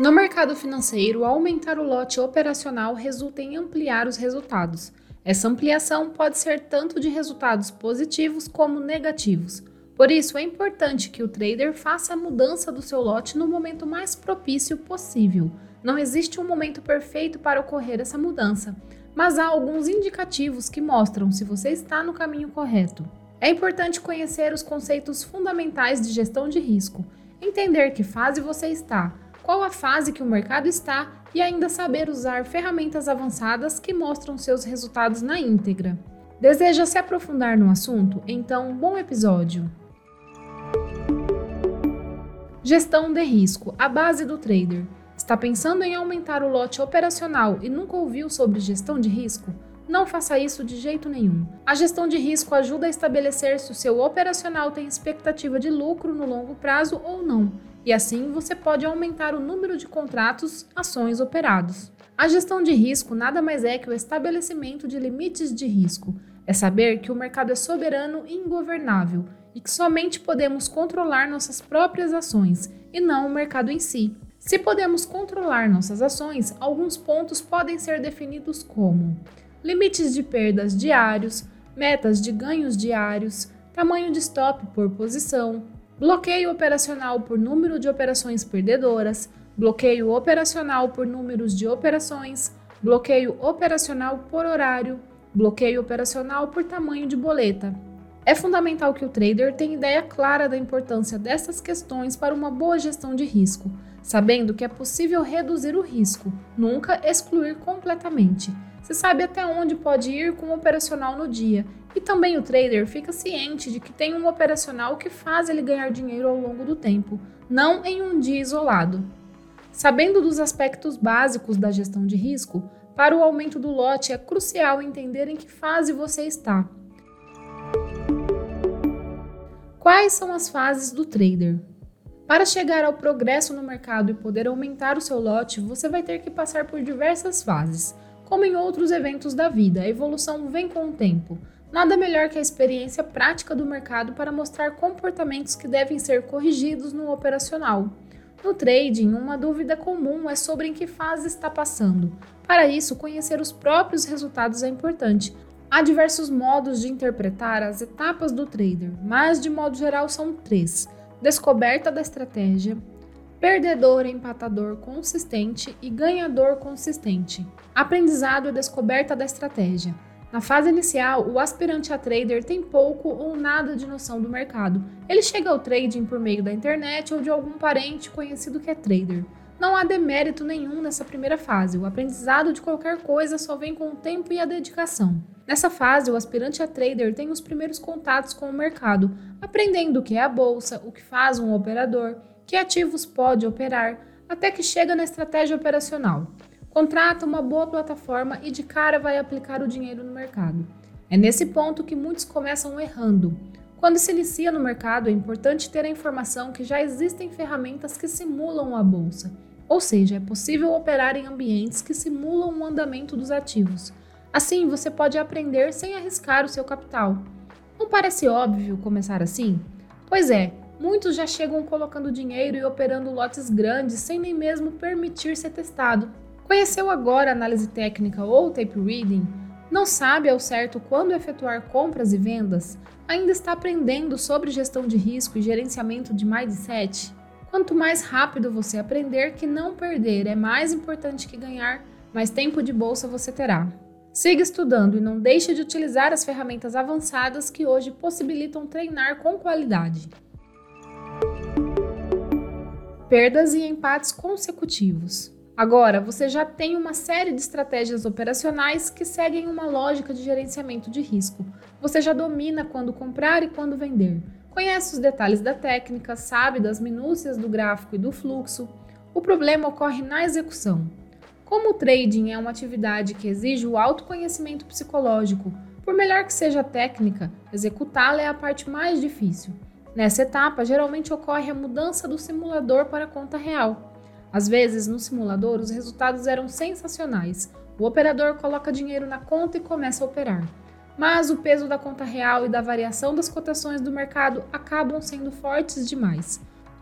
No mercado financeiro, aumentar o lote operacional resulta em ampliar os resultados. Essa ampliação pode ser tanto de resultados positivos como negativos. Por isso, é importante que o trader faça a mudança do seu lote no momento mais propício possível. Não existe um momento perfeito para ocorrer essa mudança, mas há alguns indicativos que mostram se você está no caminho correto. É importante conhecer os conceitos fundamentais de gestão de risco, entender que fase você está, qual a fase que o mercado está e ainda saber usar ferramentas avançadas que mostram seus resultados na íntegra. Deseja se aprofundar no assunto? Então, bom episódio! Gestão de risco, a base do trader. Está pensando em aumentar o lote operacional e nunca ouviu sobre gestão de risco? Não faça isso de jeito nenhum. A gestão de risco ajuda a estabelecer se o seu operacional tem expectativa de lucro no longo prazo ou não, e assim você pode aumentar o número de contratos, ações operados. A gestão de risco nada mais é que o estabelecimento de limites de risco. É saber que o mercado é soberano e ingovernável e que somente podemos controlar nossas próprias ações e não o mercado em si. Se podemos controlar nossas ações, alguns pontos podem ser definidos como limites de perdas diários, metas de ganhos diários, tamanho de stop por posição, bloqueio operacional por número de operações perdedoras, bloqueio operacional por números de operações, bloqueio operacional por horário, bloqueio operacional por tamanho de boleta. É fundamental que o trader tenha ideia clara da importância dessas questões para uma boa gestão de risco, sabendo que é possível reduzir o risco, nunca excluir completamente. Você sabe até onde pode ir com o operacional no dia. E também o trader fica ciente de que tem um operacional que faz ele ganhar dinheiro ao longo do tempo, não em um dia isolado. Sabendo dos aspectos básicos da gestão de risco, para o aumento do lote é crucial entender em que fase você está. Quais são as fases do trader? Para chegar ao progresso no mercado e poder aumentar o seu lote, você vai ter que passar por diversas fases. Como em outros eventos da vida, a evolução vem com o tempo. Nada melhor que a experiência prática do mercado para mostrar comportamentos que devem ser corrigidos no operacional. No trading, uma dúvida comum é sobre em que fase está passando. Para isso, conhecer os próprios resultados é importante. Há diversos modos de interpretar as etapas do trader, mas de modo geral são três: descoberta da estratégia, perdedor, empatador consistente e ganhador consistente. Aprendizado e descoberta da estratégia. Na fase inicial, o aspirante a trader tem pouco ou nada de noção do mercado. Ele chega ao trading por meio da internet ou de algum parente conhecido que é trader. Não há demérito nenhum nessa primeira fase. O aprendizado de qualquer coisa só vem com o tempo e a dedicação. Nessa fase, o aspirante a trader tem os primeiros contatos com o mercado, aprendendo o que é a bolsa, o que faz um operador, que ativos pode operar, até que chega na estratégia operacional. Contrata uma boa plataforma e de cara vai aplicar o dinheiro no mercado. É nesse ponto que muitos começam errando. Quando se inicia no mercado, é importante ter a informação que já existem ferramentas que simulam a bolsa, ou seja, é possível operar em ambientes que simulam o andamento dos ativos. Assim, você pode aprender sem arriscar o seu capital. Não parece óbvio começar assim? Pois é, Muitos já chegam colocando dinheiro e operando lotes grandes sem nem mesmo permitir ser testado. Conheceu agora análise técnica ou tape reading? Não sabe ao certo quando efetuar compras e vendas? Ainda está aprendendo sobre gestão de risco e gerenciamento de mindset? Quanto mais rápido você aprender que não perder é mais importante que ganhar, mais tempo de bolsa você terá. Siga estudando e não deixe de utilizar as ferramentas avançadas que hoje possibilitam treinar com qualidade perdas e empates consecutivos. Agora, você já tem uma série de estratégias operacionais que seguem uma lógica de gerenciamento de risco. Você já domina quando comprar e quando vender. Conhece os detalhes da técnica, sabe das minúcias do gráfico e do fluxo. O problema ocorre na execução. Como o trading é uma atividade que exige o autoconhecimento psicológico, por melhor que seja a técnica, executá-la é a parte mais difícil. Nessa etapa, geralmente ocorre a mudança do simulador para a conta real. Às vezes, no simulador, os resultados eram sensacionais. O operador coloca dinheiro na conta e começa a operar. Mas o peso da conta real e da variação das cotações do mercado acabam sendo fortes demais.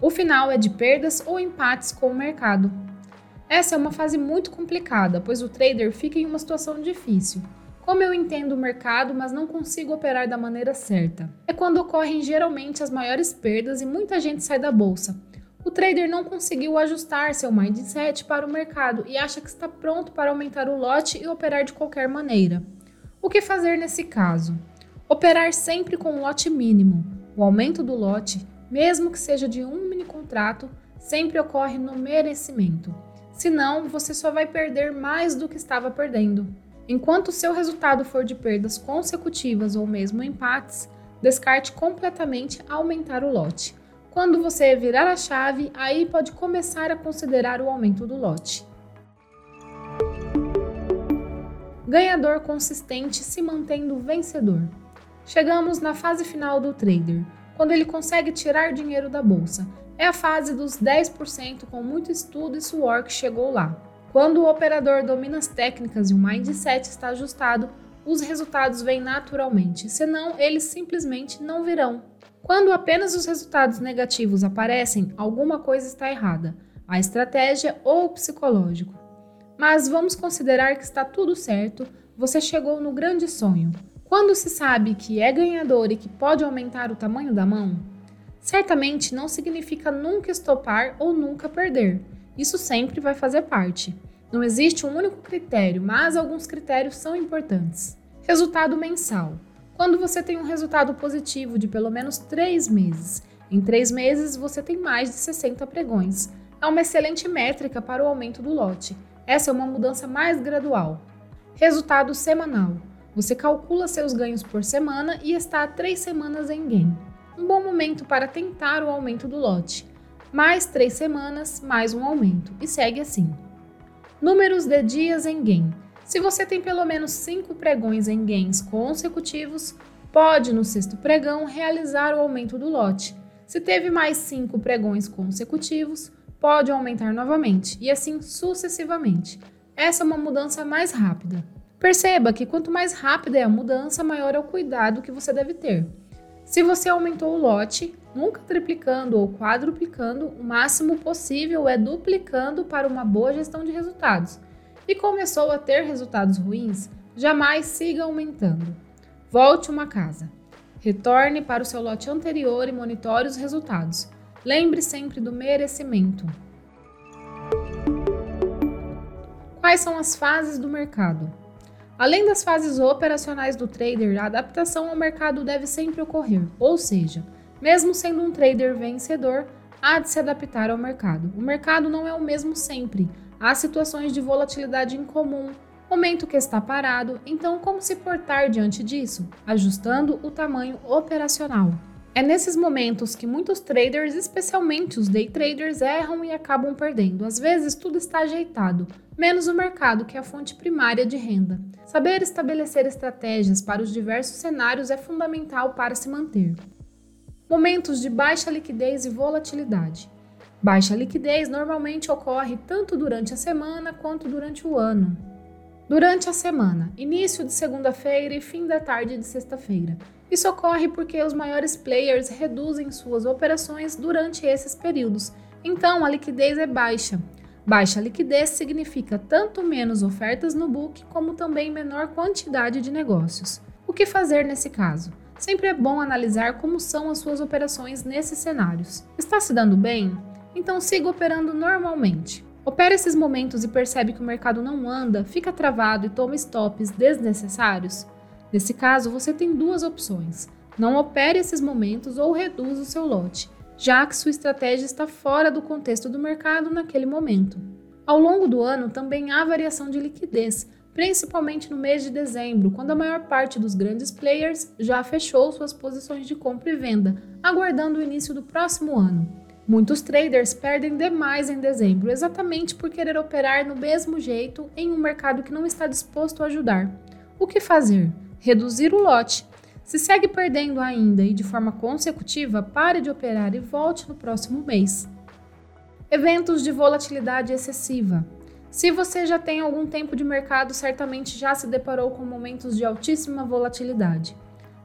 O final é de perdas ou empates com o mercado. Essa é uma fase muito complicada, pois o trader fica em uma situação difícil. Como eu entendo o mercado, mas não consigo operar da maneira certa? É quando ocorrem geralmente as maiores perdas e muita gente sai da bolsa. O trader não conseguiu ajustar seu mindset para o mercado e acha que está pronto para aumentar o lote e operar de qualquer maneira. O que fazer nesse caso? Operar sempre com um lote mínimo. O aumento do lote, mesmo que seja de um mini contrato, sempre ocorre no merecimento. Senão, você só vai perder mais do que estava perdendo. Enquanto seu resultado for de perdas consecutivas ou mesmo empates, descarte completamente aumentar o lote. Quando você virar a chave, aí pode começar a considerar o aumento do lote. Ganhador consistente se mantendo vencedor. Chegamos na fase final do trader, quando ele consegue tirar dinheiro da bolsa é a fase dos 10% com muito estudo e suor que chegou lá. Quando o operador domina as técnicas e o mindset está ajustado, os resultados vêm naturalmente, senão eles simplesmente não virão. Quando apenas os resultados negativos aparecem, alguma coisa está errada, a estratégia ou o psicológico. Mas vamos considerar que está tudo certo, você chegou no grande sonho. Quando se sabe que é ganhador e que pode aumentar o tamanho da mão, certamente não significa nunca estopar ou nunca perder. Isso sempre vai fazer parte. Não existe um único critério, mas alguns critérios são importantes. Resultado mensal. Quando você tem um resultado positivo de pelo menos 3 meses, em 3 meses você tem mais de 60 pregões. É uma excelente métrica para o aumento do lote. Essa é uma mudança mais gradual. Resultado semanal. Você calcula seus ganhos por semana e está há 3 semanas em gain um bom momento para tentar o aumento do lote. Mais três semanas, mais um aumento, e segue assim. Números de dias em gain. Se você tem pelo menos cinco pregões em gains consecutivos, pode no sexto pregão realizar o aumento do lote. Se teve mais cinco pregões consecutivos, pode aumentar novamente, e assim sucessivamente. Essa é uma mudança mais rápida. Perceba que quanto mais rápida é a mudança, maior é o cuidado que você deve ter. Se você aumentou o lote, nunca triplicando ou quadruplicando, o máximo possível é duplicando para uma boa gestão de resultados. E começou a ter resultados ruins, jamais siga aumentando. Volte uma casa. Retorne para o seu lote anterior e monitore os resultados. Lembre sempre do merecimento. Quais são as fases do mercado? Além das fases operacionais do trader, a adaptação ao mercado deve sempre ocorrer, ou seja, mesmo sendo um trader vencedor, há de se adaptar ao mercado. O mercado não é o mesmo sempre. Há situações de volatilidade incomum, momento que está parado, então como se portar diante disso? Ajustando o tamanho operacional. É nesses momentos que muitos traders, especialmente os day traders, erram e acabam perdendo. Às vezes tudo está ajeitado, menos o mercado, que é a fonte primária de renda. Saber estabelecer estratégias para os diversos cenários é fundamental para se manter. Momentos de baixa liquidez e volatilidade. Baixa liquidez normalmente ocorre tanto durante a semana quanto durante o ano. Durante a semana, início de segunda-feira e fim da tarde de sexta-feira. Isso ocorre porque os maiores players reduzem suas operações durante esses períodos, então a liquidez é baixa. Baixa liquidez significa tanto menos ofertas no book, como também menor quantidade de negócios. O que fazer nesse caso? Sempre é bom analisar como são as suas operações nesses cenários. Está se dando bem? Então siga operando normalmente. Opera esses momentos e percebe que o mercado não anda, fica travado e toma stops desnecessários? Nesse caso, você tem duas opções. Não opere esses momentos ou reduza o seu lote já que sua estratégia está fora do contexto do mercado naquele momento. Ao longo do ano também há variação de liquidez, principalmente no mês de dezembro, quando a maior parte dos grandes players já fechou suas posições de compra e venda, aguardando o início do próximo ano. Muitos traders perdem demais em dezembro, exatamente por querer operar no mesmo jeito em um mercado que não está disposto a ajudar. O que fazer? Reduzir o lote, se segue perdendo ainda e de forma consecutiva, pare de operar e volte no próximo mês. Eventos de volatilidade excessiva. Se você já tem algum tempo de mercado, certamente já se deparou com momentos de altíssima volatilidade.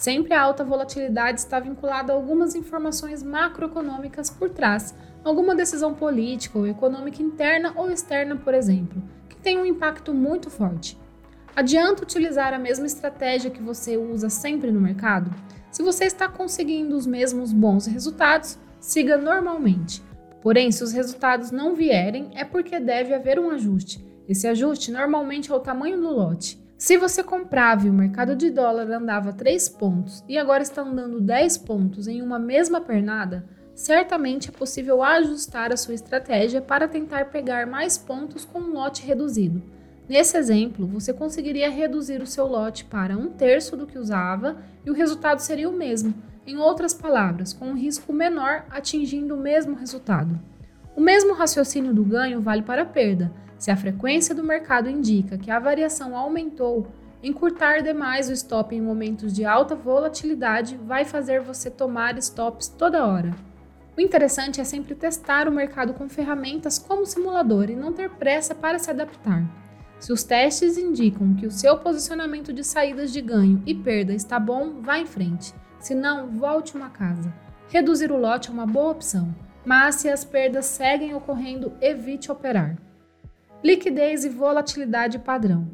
Sempre a alta volatilidade está vinculada a algumas informações macroeconômicas por trás, alguma decisão política ou econômica interna ou externa, por exemplo, que tem um impacto muito forte. Adianta utilizar a mesma estratégia que você usa sempre no mercado? Se você está conseguindo os mesmos bons resultados, siga normalmente. Porém, se os resultados não vierem, é porque deve haver um ajuste. Esse ajuste normalmente é o tamanho do lote. Se você comprava e o mercado de dólar andava 3 pontos e agora está andando 10 pontos em uma mesma pernada, certamente é possível ajustar a sua estratégia para tentar pegar mais pontos com um lote reduzido. Nesse exemplo, você conseguiria reduzir o seu lote para um terço do que usava e o resultado seria o mesmo, em outras palavras, com um risco menor atingindo o mesmo resultado. O mesmo raciocínio do ganho vale para a perda. Se a frequência do mercado indica que a variação aumentou, encurtar demais o stop em momentos de alta volatilidade vai fazer você tomar stops toda hora. O interessante é sempre testar o mercado com ferramentas como simulador e não ter pressa para se adaptar. Se os testes indicam que o seu posicionamento de saídas de ganho e perda está bom, vá em frente. Se não, volte uma casa. Reduzir o lote é uma boa opção, mas se as perdas seguem ocorrendo, evite operar. Liquidez e volatilidade padrão.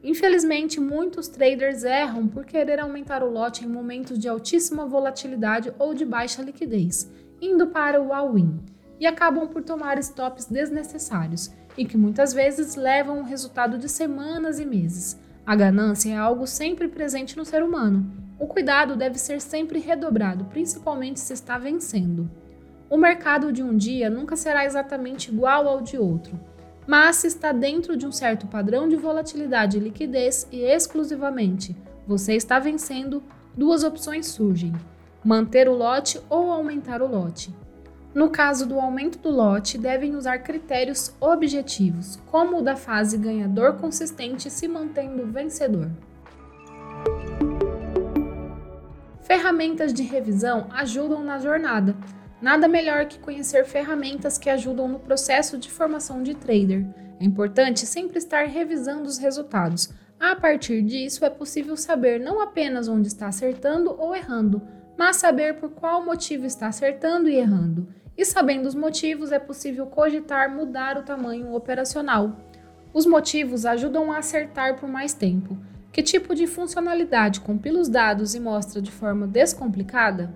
Infelizmente, muitos traders erram por querer aumentar o lote em momentos de altíssima volatilidade ou de baixa liquidez, indo para o all-in, e acabam por tomar stops desnecessários e que muitas vezes levam o resultado de semanas e meses. A ganância é algo sempre presente no ser humano. O cuidado deve ser sempre redobrado, principalmente se está vencendo. O mercado de um dia nunca será exatamente igual ao de outro, mas se está dentro de um certo padrão de volatilidade e liquidez e exclusivamente você está vencendo, duas opções surgem: manter o lote ou aumentar o lote. No caso do aumento do lote, devem usar critérios objetivos, como o da fase ganhador consistente se mantendo vencedor. Ferramentas de revisão ajudam na jornada. Nada melhor que conhecer ferramentas que ajudam no processo de formação de trader. É importante sempre estar revisando os resultados. A partir disso, é possível saber não apenas onde está acertando ou errando, mas saber por qual motivo está acertando e errando e sabendo os motivos, é possível cogitar mudar o tamanho operacional. Os motivos ajudam a acertar por mais tempo. Que tipo de funcionalidade compila os dados e mostra de forma descomplicada?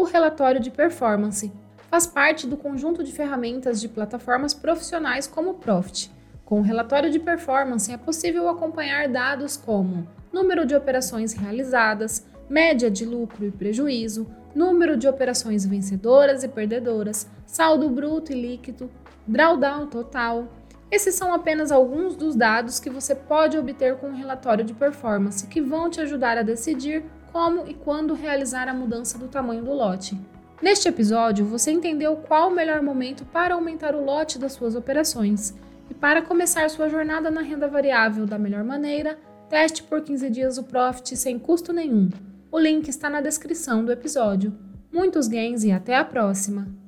O relatório de performance faz parte do conjunto de ferramentas de plataformas profissionais como o Profit. Com o relatório de performance é possível acompanhar dados como número de operações realizadas, média de lucro e prejuízo, número de operações vencedoras e perdedoras, saldo bruto e líquido, drawdown total. Esses são apenas alguns dos dados que você pode obter com o relatório de performance que vão te ajudar a decidir como e quando realizar a mudança do tamanho do lote. Neste episódio, você entendeu qual o melhor momento para aumentar o lote das suas operações. E para começar sua jornada na renda variável da melhor maneira, teste por 15 dias o Profit sem custo nenhum. O link está na descrição do episódio. Muitos gains e até a próxima!